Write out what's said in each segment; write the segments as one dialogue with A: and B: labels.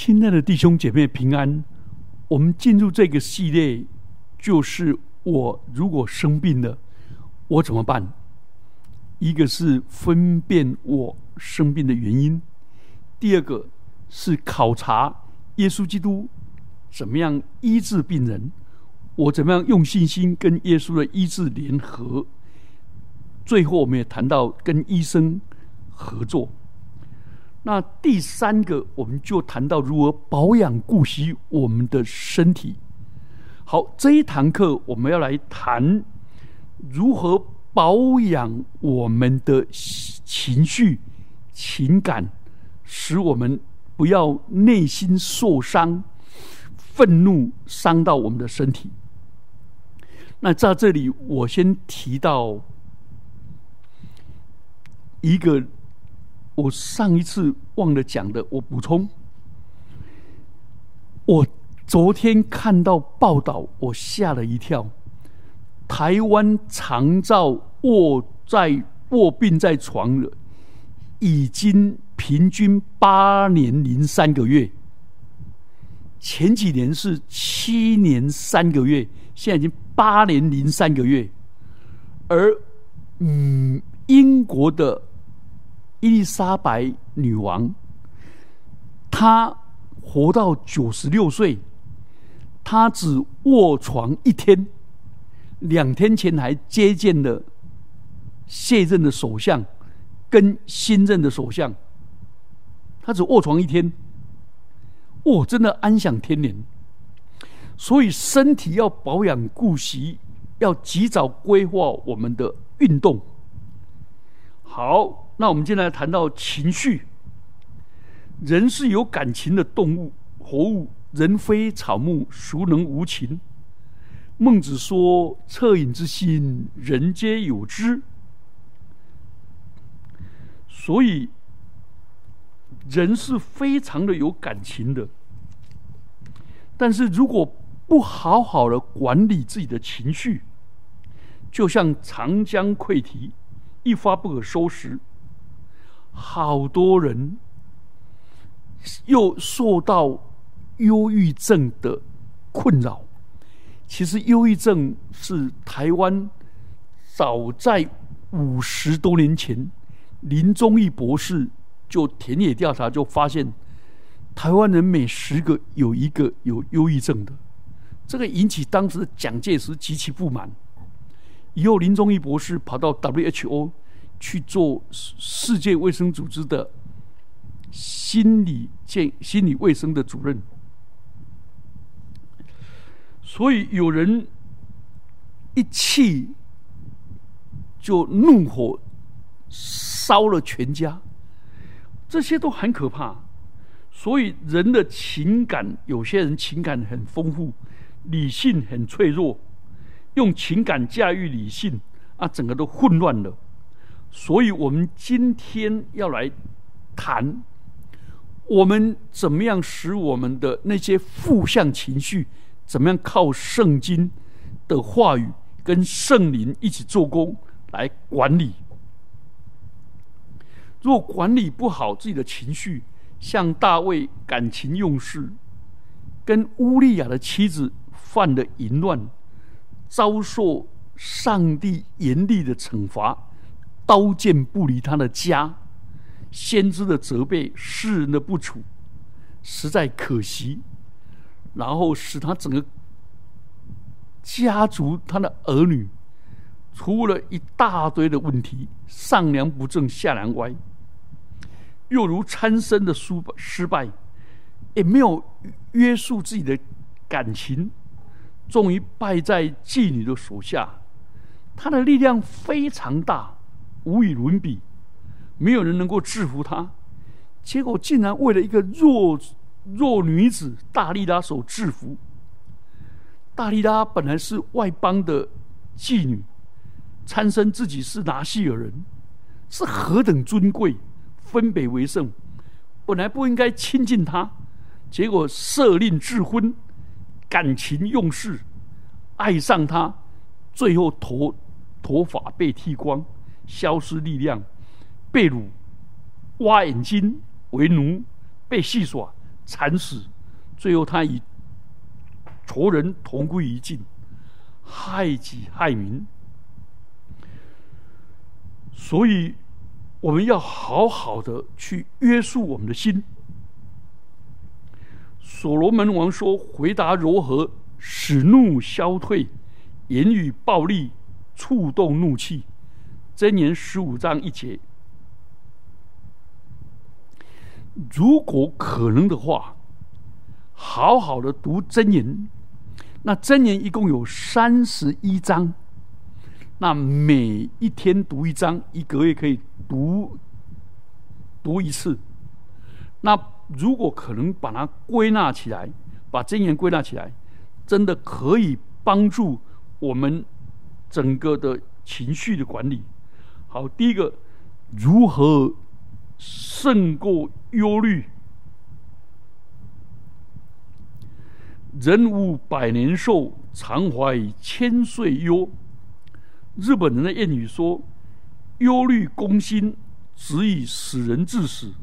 A: 亲爱的弟兄姐妹平安。我们进入这个系列，就是我如果生病了，我怎么办？一个是分辨我生病的原因，第二个是考察耶稣基督怎么样医治病人，我怎么样用信心跟耶稣的医治联合。最后，我们也谈到跟医生合作。那第三个，我们就谈到如何保养顾惜我们的身体。好，这一堂课我们要来谈如何保养我们的情绪、情感，使我们不要内心受伤、愤怒伤到我们的身体。那在这里，我先提到一个。我上一次忘了讲的，我补充。我昨天看到报道，我吓了一跳。台湾长照卧在卧病在床了，已经平均八年零三个月。前几年是七年三个月，现在已经八年零三个月。而嗯，英国的。伊丽莎白女王，她活到九十六岁，她只卧床一天，两天前还接见了卸任的首相跟新任的首相，她只卧床一天，哇，真的安享天年。所以身体要保养顾惜，要及早规划我们的运动。好。那我们今天来谈到情绪。人是有感情的动物，活物。人非草木，孰能无情？孟子说：“恻隐之心，人皆有之。”所以，人是非常的有感情的。但是如果不好好的管理自己的情绪，就像长江溃堤，一发不可收拾。好多人又受到忧郁症的困扰。其实，忧郁症是台湾早在五十多年前，林宗义博士就田野调查就发现，台湾人每十个有一个有忧郁症的。这个引起当时蒋介石极其不满。以后，林宗义博士跑到 WHO。去做世界卫生组织的心理健心理卫生的主任，所以有人一气就怒火烧了全家，这些都很可怕。所以人的情感，有些人情感很丰富，理性很脆弱，用情感驾驭理性啊，整个都混乱了。所以我们今天要来谈，我们怎么样使我们的那些负向情绪，怎么样靠圣经的话语跟圣灵一起做工来管理。若管理不好自己的情绪，像大卫感情用事，跟乌利亚的妻子犯了淫乱，遭受上帝严厉的惩罚。刀剑不离他的家，先知的责备，世人的不处，实在可惜。然后使他整个家族，他的儿女出了一大堆的问题，上梁不正下梁歪，又如参生的失失败，也没有约束自己的感情，终于败在妓女的手下。他的力量非常大。无与伦比，没有人能够制服他。结果竟然为了一个弱弱女子大力拉所制服。大力拉本来是外邦的妓女，参生自己是拿西尔人，是何等尊贵，分北为圣，本来不应该亲近他，结果设令智婚，感情用事，爱上他，最后头头发被剃光。消失力量，被掳，挖眼睛为奴，被戏耍，惨死，最后他与仇人同归于尽，害己害民。所以，我们要好好的去约束我们的心。所罗门王说：“回答柔和，使怒消退；言语暴力，触动怒气。”箴言十五章一节。如果可能的话，好好的读箴言。那箴言一共有三十一章，那每一天读一章，一个月可以读读一次。那如果可能把它归纳起来，把箴言归纳起来，真的可以帮助我们整个的情绪的管理。好，第一个如何？胜过忧虑，人无百年寿，常怀千岁忧。日本人的谚语说：“忧虑攻心，只以使人致死。”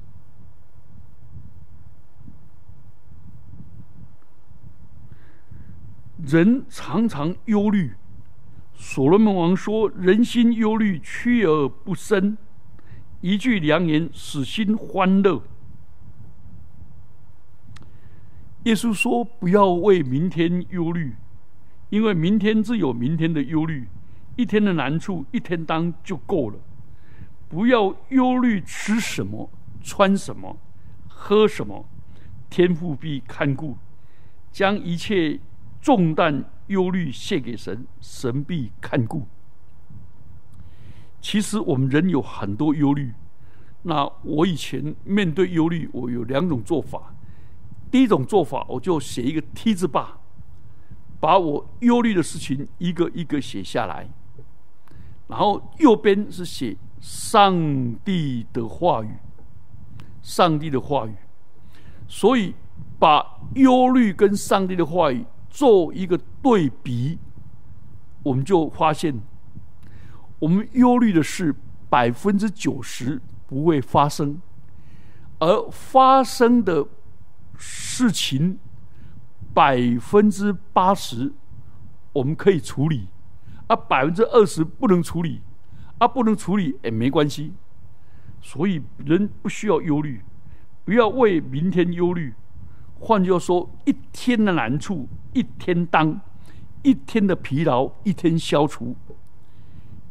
A: 人常常忧虑。所罗门王说：“人心忧虑，屈而不伸。”一句良言，使心欢乐。耶稣说：“不要为明天忧虑，因为明天自有明天的忧虑。一天的难处，一天当就够了。不要忧虑吃什么、穿什么、喝什么，天父必看顾。将一切重担、忧虑献给神，神必看顾。”其实我们人有很多忧虑，那我以前面对忧虑，我有两种做法。第一种做法，我就写一个 T 字坝，把我忧虑的事情一个一个写下来，然后右边是写上帝的话语，上帝的话语。所以把忧虑跟上帝的话语做一个对比，我们就发现。我们忧虑的是百分之九十不会发生，而发生的事情百分之八十我们可以处理，啊百分之二十不能处理，啊不能处理也没关系。所以人不需要忧虑，不要为明天忧虑。换句话说，一天的难处一天当，一天的疲劳一天消除。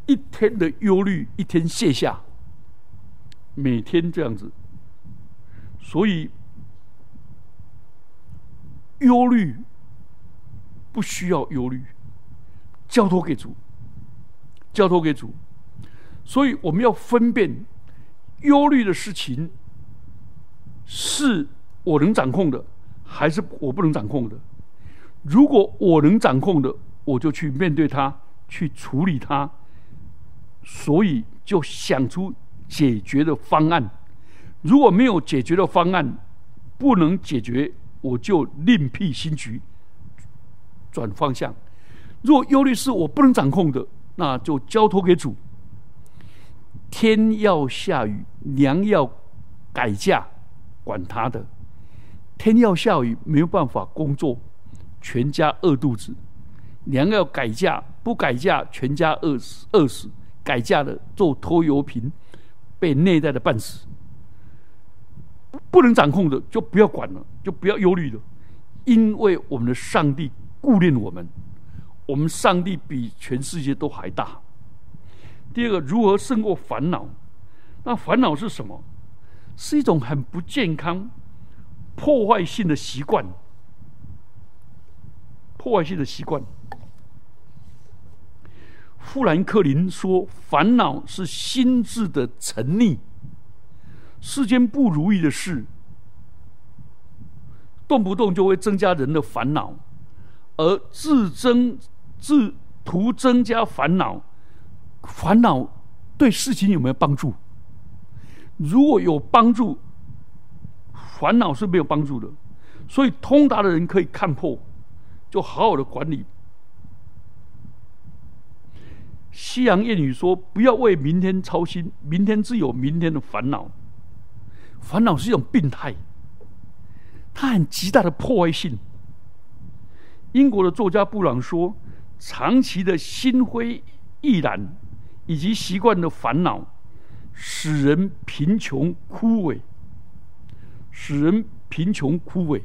A: 一天的忧虑，一天卸下，每天这样子，所以忧虑不需要忧虑，交托给主，交托给主。所以我们要分辨忧虑的事情是我能掌控的，还是我不能掌控的。如果我能掌控的，我就去面对它，去处理它。所以就想出解决的方案。如果没有解决的方案，不能解决，我就另辟新局，转方向。如果忧虑是我不能掌控的，那就交托给主。天要下雨，娘要改嫁，管他的。天要下雨，没有办法工作，全家饿肚子；娘要改嫁，不改嫁，全家饿死，饿死。改嫁的做拖油瓶，被内在的半死，不能掌控的就不要管了，就不要忧虑了，因为我们的上帝顾念我们，我们上帝比全世界都还大。第二个，如何胜过烦恼？那烦恼是什么？是一种很不健康、破坏性的习惯，破坏性的习惯。富兰克林说：“烦恼是心智的沉溺，世间不如意的事，动不动就会增加人的烦恼，而自增自图增加烦恼，烦恼对事情有没有帮助？如果有帮助，烦恼是没有帮助的。所以通达的人可以看破，就好好的管理。”西洋谚语说：“不要为明天操心，明天自有明天的烦恼。烦恼是一种病态，它很极大的破坏性。英国的作家布朗说：“长期的心灰意懒以及习惯的烦恼，使人贫穷枯萎，使人贫穷枯萎。”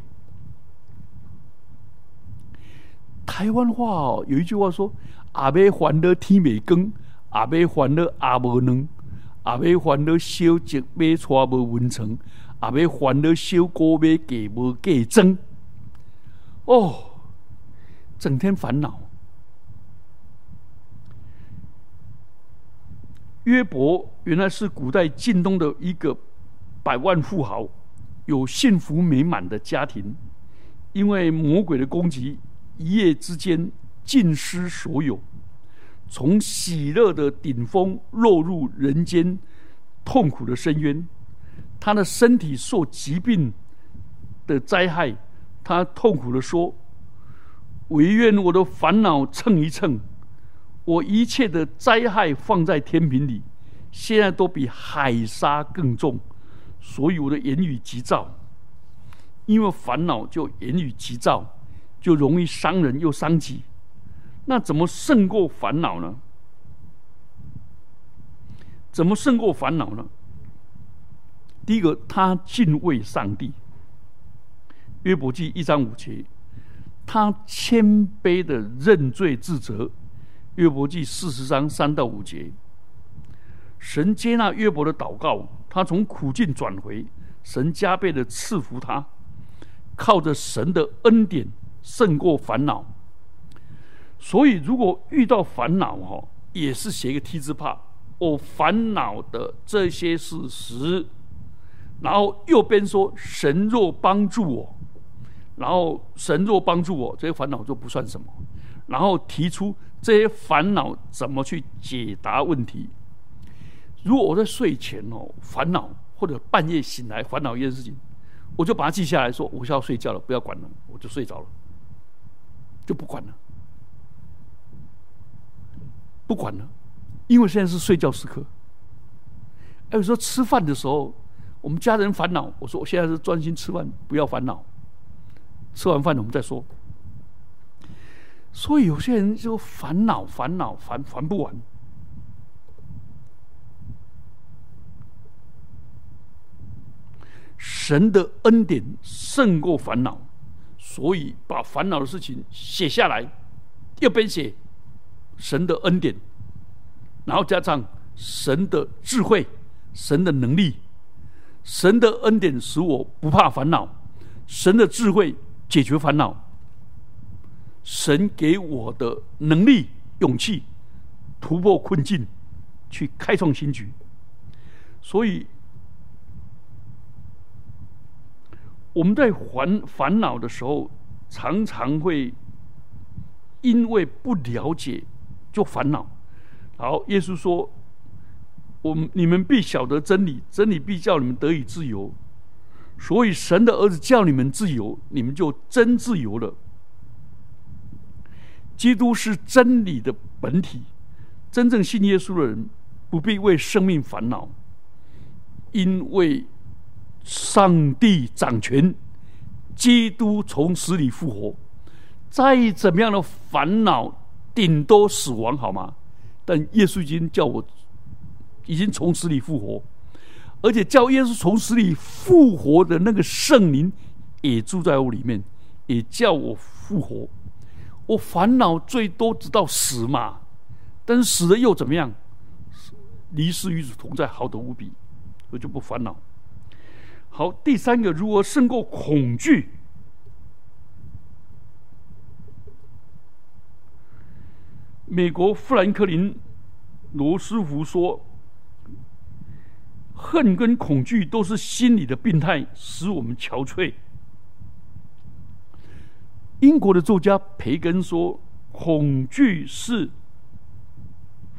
A: 台湾话哦，有一句话说：“阿妹还了天未光，阿妹还了阿无能，阿妹还了小吉买错无文成，阿妹还了小锅买价无价增。”哦。整天烦恼。约伯原来是古代晋东的一个百万富豪，有幸福美满的家庭，因为魔鬼的攻击，一夜之间尽失所有，从喜乐的顶峰落入人间痛苦的深渊。他的身体受疾病的灾害，他痛苦的说。唯愿我的烦恼称一称，我一切的灾害放在天平里，现在都比海沙更重，所以我的言语急躁。因为烦恼就言语急躁，就容易伤人又伤己。那怎么胜过烦恼呢？怎么胜过烦恼呢？第一个，他敬畏上帝。约伯记一章五节。他谦卑的认罪自责，约伯记四十章三到五节，神接纳约伯的祷告，他从苦境转回，神加倍的赐福他，靠着神的恩典胜过烦恼。所以，如果遇到烦恼哈，也是写一个 T 字帕，我烦恼的这些事实，然后右边说神若帮助我。然后神若帮助我，这些烦恼就不算什么。然后提出这些烦恼怎么去解答问题。如果我在睡前哦烦恼，或者半夜醒来烦恼一件事情，我就把它记下来说，我是要睡觉了，不要管了，我就睡着了，就不管了，不管了，因为现在是睡觉时刻。还有说吃饭的时候，我们家人烦恼，我说我现在是专心吃饭，不要烦恼。吃完饭，我们再说。所以有些人就烦恼、烦恼、烦烦不完。神的恩典胜过烦恼，所以把烦恼的事情写下来，右边写神的恩典，然后加上神的智慧、神的能力。神的恩典使我不怕烦恼，神的智慧。解决烦恼，神给我的能力、勇气，突破困境，去开创新局。所以，我们在烦烦恼的时候，常常会因为不了解就烦恼。然后耶稣说：“我们你们必晓得真理，真理必叫你们得以自由。”所以，神的儿子叫你们自由，你们就真自由了。基督是真理的本体，真正信耶稣的人不必为生命烦恼，因为上帝掌权，基督从死里复活。再怎么样的烦恼，顶多死亡，好吗？但耶稣已经叫我，已经从死里复活。而且叫耶稣从死里复活的那个圣灵也住在我里面，也叫我复活。我烦恼最多直到死嘛，但是死了又怎么样？离世与主同在，好得无比，我就不烦恼。好，第三个，如何胜过恐惧？美国富兰克林罗斯福说。恨跟恐惧都是心理的病态，使我们憔悴。英国的作家培根说：“恐惧是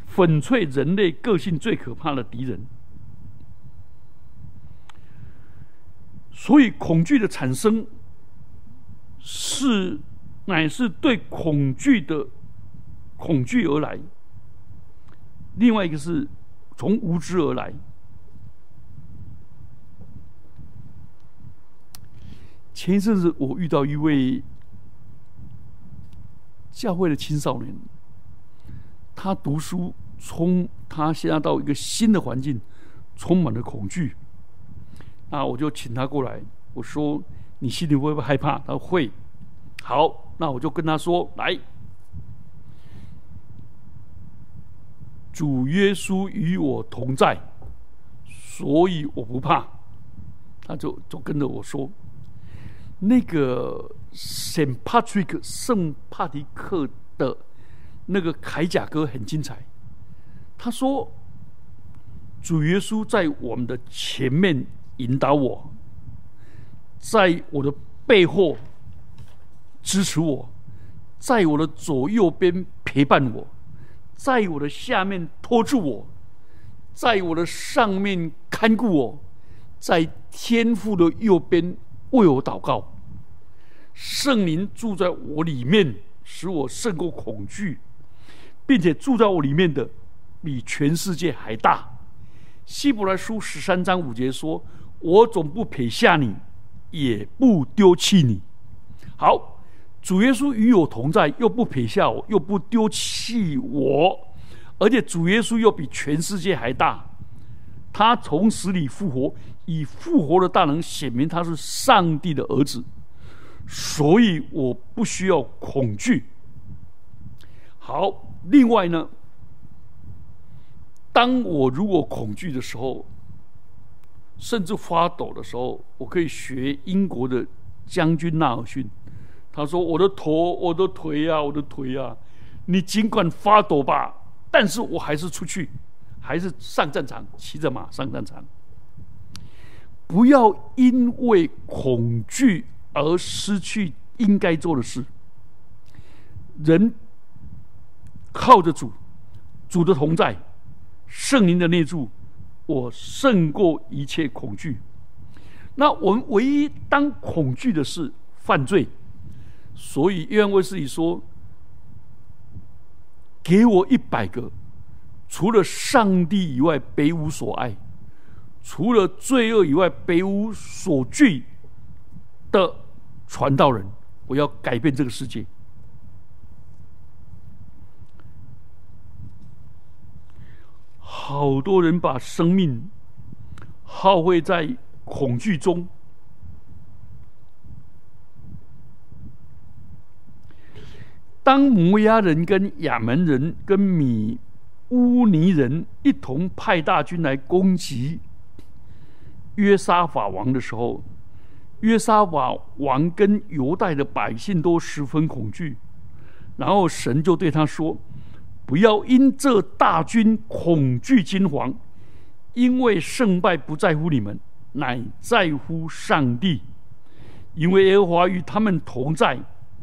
A: 粉碎人类个性最可怕的敌人。”所以，恐惧的产生是乃是对恐惧的恐惧而来；另外一个是从无知而来。前一阵子我遇到一位教会的青少年，他读书充，他现在到一个新的环境，充满了恐惧。那我就请他过来，我说：“你心里会不会害怕？”他说：“会。”好，那我就跟他说：“来，主耶稣与我同在，所以我不怕。”他就就跟着我说。那个圣帕特克圣帕迪克的那个铠甲哥很精彩。他说：“主耶稣在我们的前面引导我，在我的背后支持我，在我的左右边陪伴我，在我的下面托住我，在我的上面看顾我，在天父的右边。”为我祷告，圣灵住在我里面，使我胜过恐惧，并且住在我里面的比全世界还大。希伯来书十三章五节说：“我总不撇下你，也不丢弃你。”好，主耶稣与我同在，又不撇下我，又不丢弃我，而且主耶稣又比全世界还大。他从死里复活。以复活的大能显明他是上帝的儿子，所以我不需要恐惧。好，另外呢，当我如果恐惧的时候，甚至发抖的时候，我可以学英国的将军纳尔逊，他说：“我的头，我的腿啊，我的腿啊，你尽管发抖吧，但是我还是出去，还是上战场，骑着马上战场。”不要因为恐惧而失去应该做的事。人靠着主，主的同在，圣灵的内住，我胜过一切恐惧。那我们唯一当恐惧的是犯罪，所以约翰卫斯理说：“给我一百个，除了上帝以外，别无所爱。”除了罪恶以外，别无所惧的传道人，我要改变这个世界。好多人把生命耗费在恐惧中。当摩押人跟亚门人跟米乌尼人一同派大军来攻击。约沙法王的时候，约沙法王跟犹大的百姓都十分恐惧，然后神就对他说：“不要因这大军恐惧惊惶，因为胜败不在乎你们，乃在乎上帝。因为耶和华与他们同在，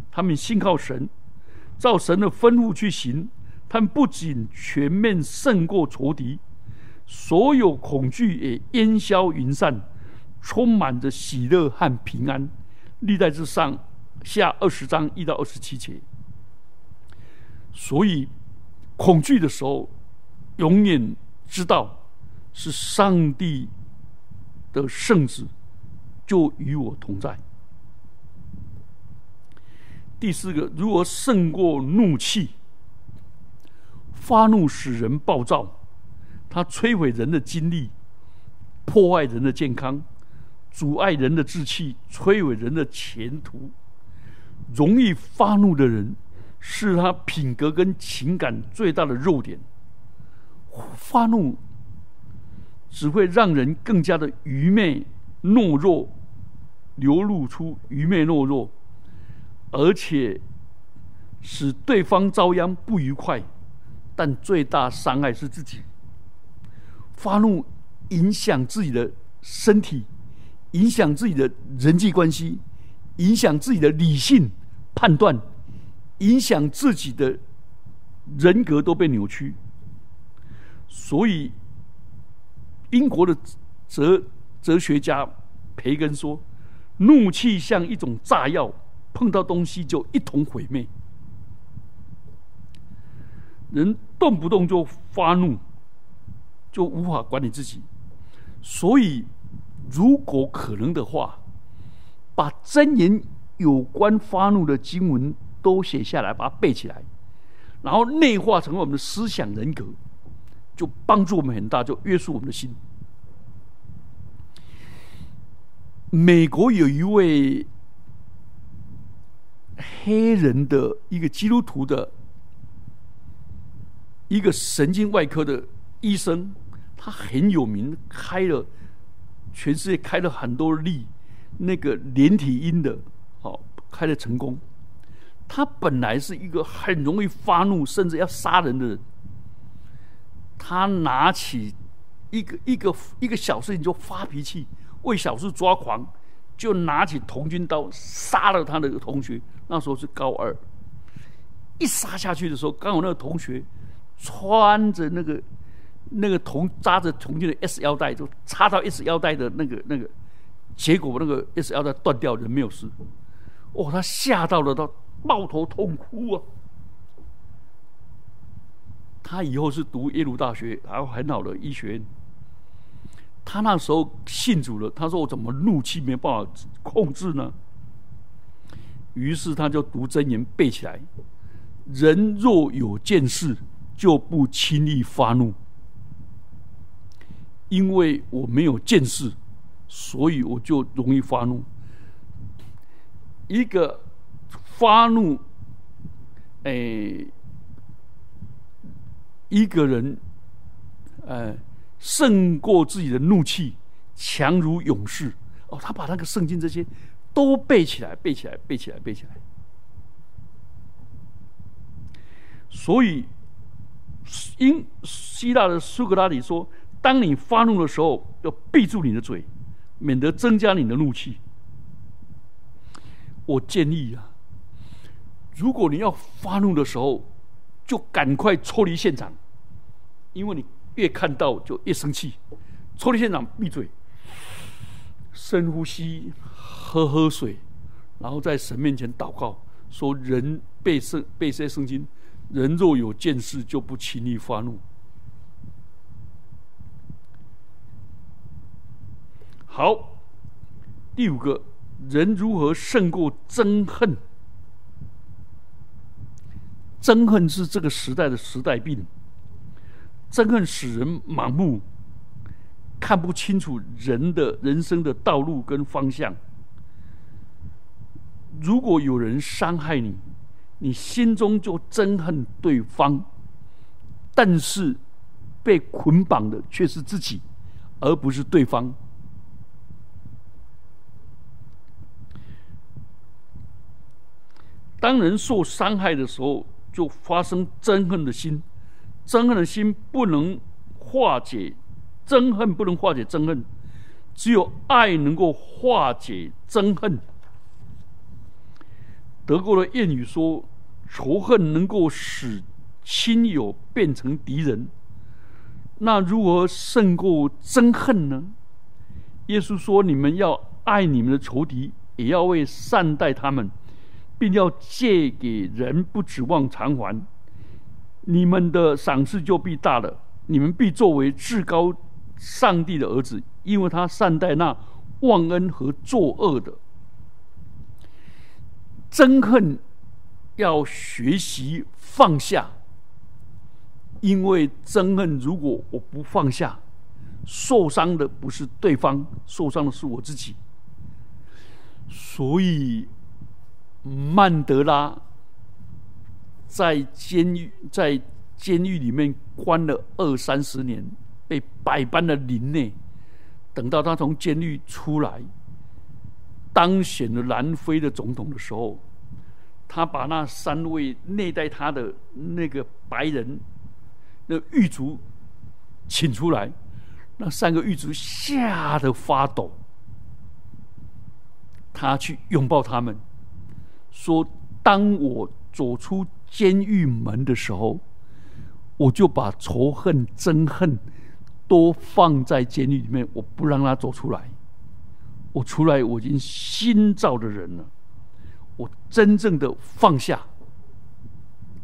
A: 他们信靠神，照神的吩咐去行，他们不仅全面胜过仇敌。”所有恐惧也烟消云散，充满着喜乐和平安。历代之上下二十章一到二十七节。所以恐惧的时候，永远知道是上帝的圣子就与我同在。第四个，如何胜过怒气？发怒使人暴躁。它摧毁人的精力，破坏人的健康，阻碍人的志气，摧毁人的前途。容易发怒的人，是他品格跟情感最大的弱点。发怒只会让人更加的愚昧懦弱，流露出愚昧懦弱，而且使对方遭殃不愉快。但最大伤害是自己。发怒影响自己的身体，影响自己的人际关系，影响自己的理性判断，影响自己的人格都被扭曲。所以，英国的哲哲学家培根说：“怒气像一种炸药，碰到东西就一同毁灭。人动不动就发怒。”就无法管理自己，所以如果可能的话，把真言有关发怒的经文都写下来，把它背起来，然后内化成为我们的思想人格，就帮助我们很大，就约束我们的心。美国有一位黑人的一个基督徒的一个神经外科的医生，他很有名，开了全世界开了很多例。那个连体婴的，哦，开的成功。他本来是一个很容易发怒，甚至要杀人的人。他拿起一个一个一个小事情就发脾气，为小事抓狂，就拿起铜军刀杀了他的同学。那时候是高二，一杀下去的时候，刚好那个同学穿着那个那个铜扎着铜军的 S 腰带，就插到 S 腰带的那个那个。结果那个 S 腰带断掉，人没有事。哦，他吓到了，他抱头痛哭啊！他以后是读耶鲁大学，还有很好的医学院。他那时候信主了，他说：“我怎么怒气没办法控制呢？”于是他就读真言背起来：“人若有见识，就不轻易发怒，因为我没有见识。”所以我就容易发怒。一个发怒，哎，一个人，呃，胜过自己的怒气，强如勇士。哦，他把那个圣经这些都背起来，背起来，背起来，背起来。所以，因希腊的苏格拉底说：“当你发怒的时候，要闭住你的嘴。”免得增加你的怒气。我建议啊，如果你要发怒的时候，就赶快抽离现场，因为你越看到就越生气。抽离现场，闭嘴，深呼吸，喝喝水，然后在神面前祷告，说：“人被圣被这些圣经，人若有见识，就不轻易发怒。”好，第五个人如何胜过憎恨？憎恨是这个时代的时代病。憎恨使人盲目，看不清楚人的人生的道路跟方向。如果有人伤害你，你心中就憎恨对方，但是被捆绑的却是自己，而不是对方。当人受伤害的时候，就发生憎恨的心，憎恨的心不能化解，憎恨不能化解憎恨，只有爱能够化解憎恨。德国的谚语说：“仇恨能够使亲友变成敌人。”那如何胜过憎恨呢？耶稣说：“你们要爱你们的仇敌，也要为善待他们。”并要借给人，不指望偿还，你们的赏赐就必大了。你们必作为至高上帝的儿子，因为他善待那忘恩和作恶的。憎恨要学习放下，因为憎恨如果我不放下，受伤的不是对方，受伤的是我自己。所以。曼德拉在监狱在监狱里面关了二三十年，被百般的凌虐。等到他从监狱出来，当选了南非的总统的时候，他把那三位虐待他的那个白人那狱卒请出来，那三个狱卒吓得发抖，他去拥抱他们。说：“当我走出监狱门的时候，我就把仇恨、憎恨都放在监狱里面，我不让他走出来。我出来，我已经新造的人了。我真正的放下，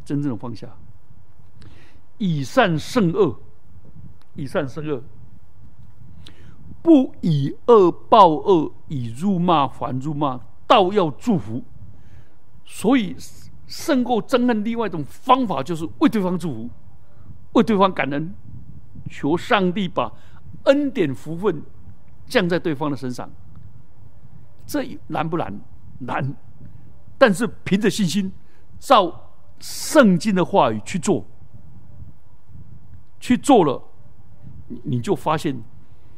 A: 真正的放下，以善胜恶，以善胜恶。不以恶报恶，以辱骂还辱骂，倒要祝福。所以胜过憎恨，另外一种方法就是为对方祝福，为对方感恩，求上帝把恩典福分降在对方的身上。这难不难？难。但是凭着信心，照圣经的话语去做，去做了，你就发现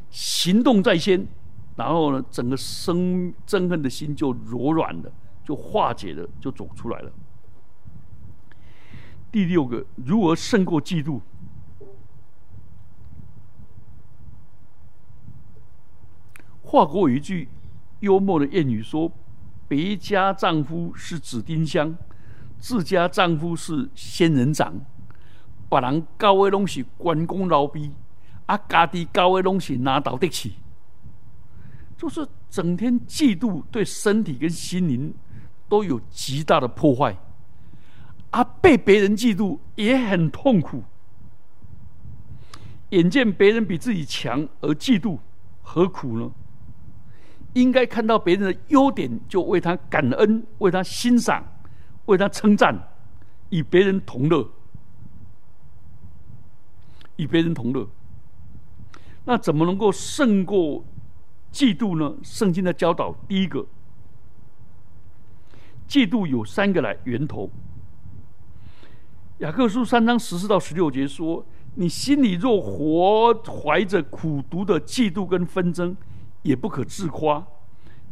A: 行动在先，然后呢，整个生憎恨的心就柔软了，就化解了，就走出来了。第六个，如何胜过嫉妒？华国有一句幽默的谚语说。别家丈夫是紫丁香，自家丈夫是仙人掌。别人高的东西关公老逼，啊，家己高的东西拿到得起，就是整天嫉妒，对身体跟心灵都有极大的破坏。啊，被别人嫉妒也很痛苦。眼见别人比自己强而嫉妒，何苦呢？应该看到别人的优点，就为他感恩，为他欣赏，为他称赞，与别人同乐，与别人同乐。那怎么能够胜过嫉妒呢？圣经的教导，第一个，嫉妒有三个来源头。雅各书三章十四到十六节说：“你心里若活怀着苦毒的嫉妒跟纷争。”也不可自夸，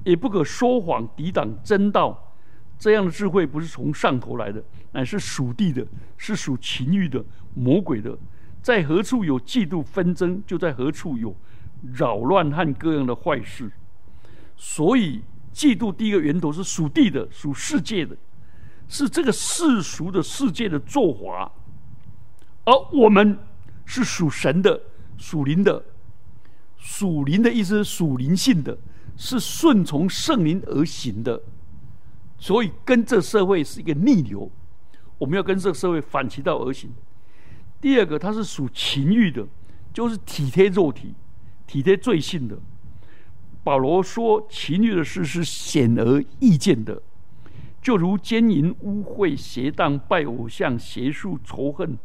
A: 也不可说谎抵挡真道。这样的智慧不是从上头来的，乃是属地的，是属情欲的、魔鬼的。在何处有嫉妒纷争，就在何处有扰乱和各样的坏事。所以，嫉妒第一个源头是属地的、属世界的，是这个世俗的世界的作法。而我们是属神的、属灵的。属灵的意思是属灵性的，是顺从圣灵而行的，所以跟这社会是一个逆流，我们要跟这个社会反其道而行。第二个，它是属情欲的，就是体贴肉体、体贴罪性的。保罗说，情欲的事是显而易见的，就如奸淫、污秽、邪荡、拜偶像、邪术、仇恨、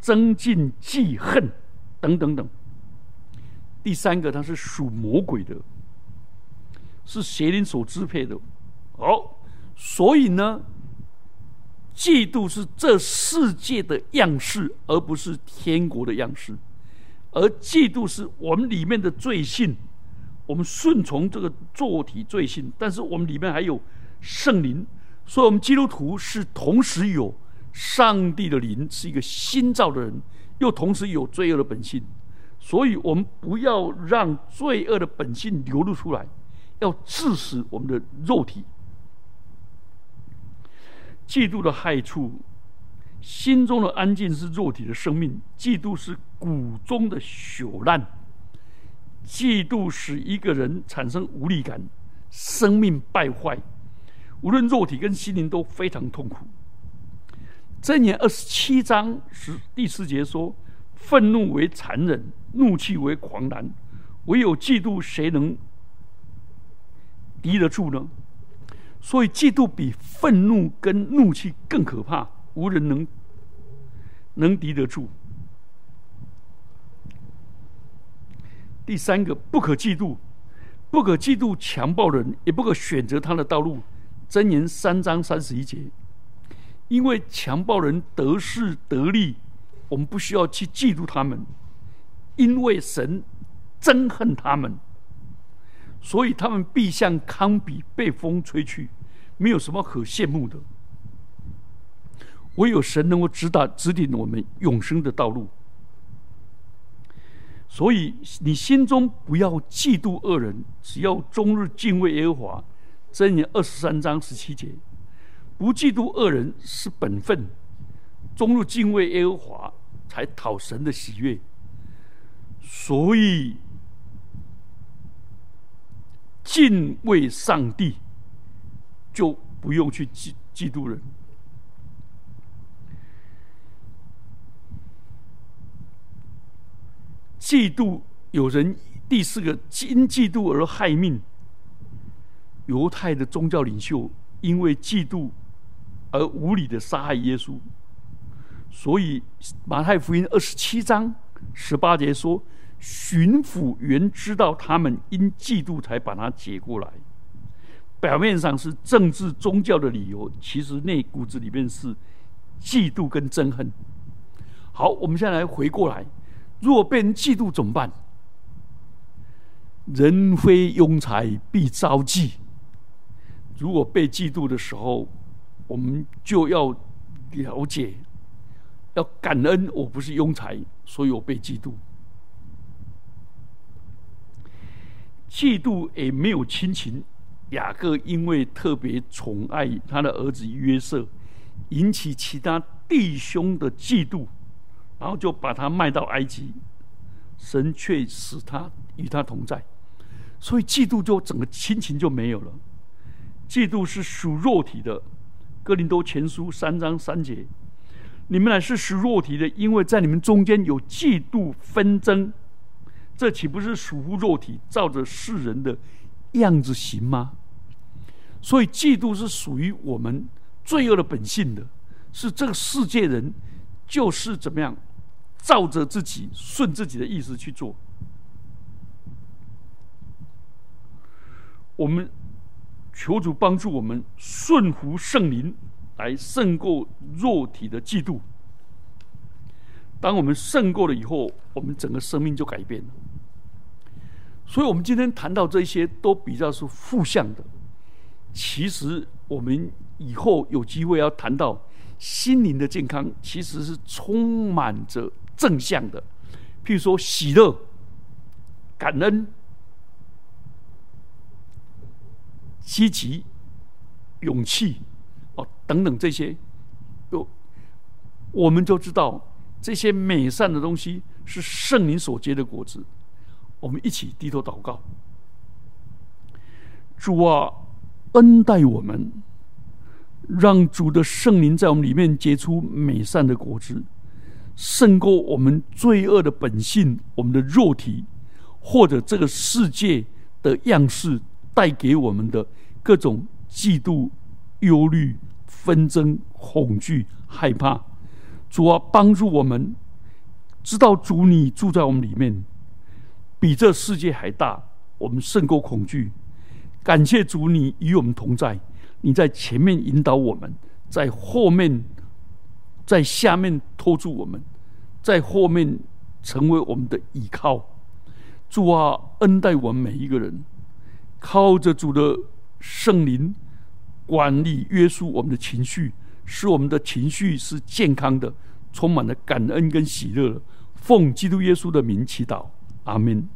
A: 增进记恨等等等。第三个，它是属魔鬼的，是邪灵所支配的。好，所以呢，嫉妒是这世界的样式，而不是天国的样式。而嫉妒是我们里面的罪性，我们顺从这个作体罪性，但是我们里面还有圣灵，所以我们基督徒是同时有上帝的灵，是一个新造的人，又同时有罪恶的本性。所以我们不要让罪恶的本性流露出来，要致死我们的肉体。嫉妒的害处，心中的安静是肉体的生命；嫉妒是骨中的朽烂。嫉妒使一个人产生无力感，生命败坏，无论肉体跟心灵都非常痛苦。箴言二十七章十第四节说：“愤怒为残忍。”怒气为狂澜，唯有嫉妒，谁能敌得住呢？所以，嫉妒比愤怒跟怒气更可怕，无人能能敌得住。第三个，不可嫉妒，不可嫉妒强暴人，也不可选择他的道路。箴言三章三十一节，因为强暴人得势得利，我们不需要去嫉妒他们。因为神憎恨他们，所以他们必像糠比被风吹去，没有什么可羡慕的。唯有神能够指导、指引我们永生的道路。所以你心中不要嫉妒恶人，只要终日敬畏耶和华。箴言二十三章十七节，不嫉妒恶人是本分，终日敬畏耶和华，才讨神的喜悦。所以，敬畏上帝，就不用去嫉嫉妒人。嫉妒有人第四个，因嫉妒而害命。犹太的宗教领袖因为嫉妒而无理的杀害耶稣，所以马太福音二十七章十八节说，巡抚原知道他们因嫉妒才把他解过来。表面上是政治宗教的理由，其实内骨子里面是嫉妒跟憎恨。好，我们现在来回过来，若被人嫉妒怎么办？人非庸才必遭忌。如果被嫉妒的时候，我们就要了解，要感恩。我不是庸才，所以我被嫉妒。嫉妒也没有亲情。雅各因为特别宠爱他的儿子约瑟，引起其他弟兄的嫉妒，然后就把他卖到埃及。神却使他与他同在，所以嫉妒就整个亲情就没有了。嫉妒是属肉体的，《哥林多前书》三章三节，你们乃是属肉体的，因为在你们中间有嫉妒纷争，这岂不是属乎肉体，照着世人的样子行吗？所以，嫉妒是属于我们罪恶的本性的，是这个世界人就是怎么样，照着自己顺自己的意思去做，我们。求主帮助我们顺服圣灵，来胜过肉体的嫉妒。当我们胜过了以后，我们整个生命就改变了。所以，我们今天谈到这些，都比较是负向的。其实，我们以后有机会要谈到心灵的健康，其实是充满着正向的。譬如说，喜乐、感恩。积极、勇气，哦，等等这些，有我们就知道这些美善的东西是圣灵所结的果子。我们一起低头祷告，主啊，恩待我们，让主的圣灵在我们里面结出美善的果子，胜过我们罪恶的本性、我们的肉体，或者这个世界的样式。带给我们的各种嫉妒、忧虑、纷争、恐惧、害怕，主啊，帮助我们知道主你住在我们里面，比这世界还大，我们胜过恐惧。感谢主，你与我们同在，你在前面引导我们，在后面，在下面托住我们，在后面成为我们的依靠。主啊，恩待我们每一个人。靠着主的圣灵管理约束我们的情绪，使我们的情绪是健康的，充满了感恩跟喜乐。奉基督耶稣的名祈祷，阿门。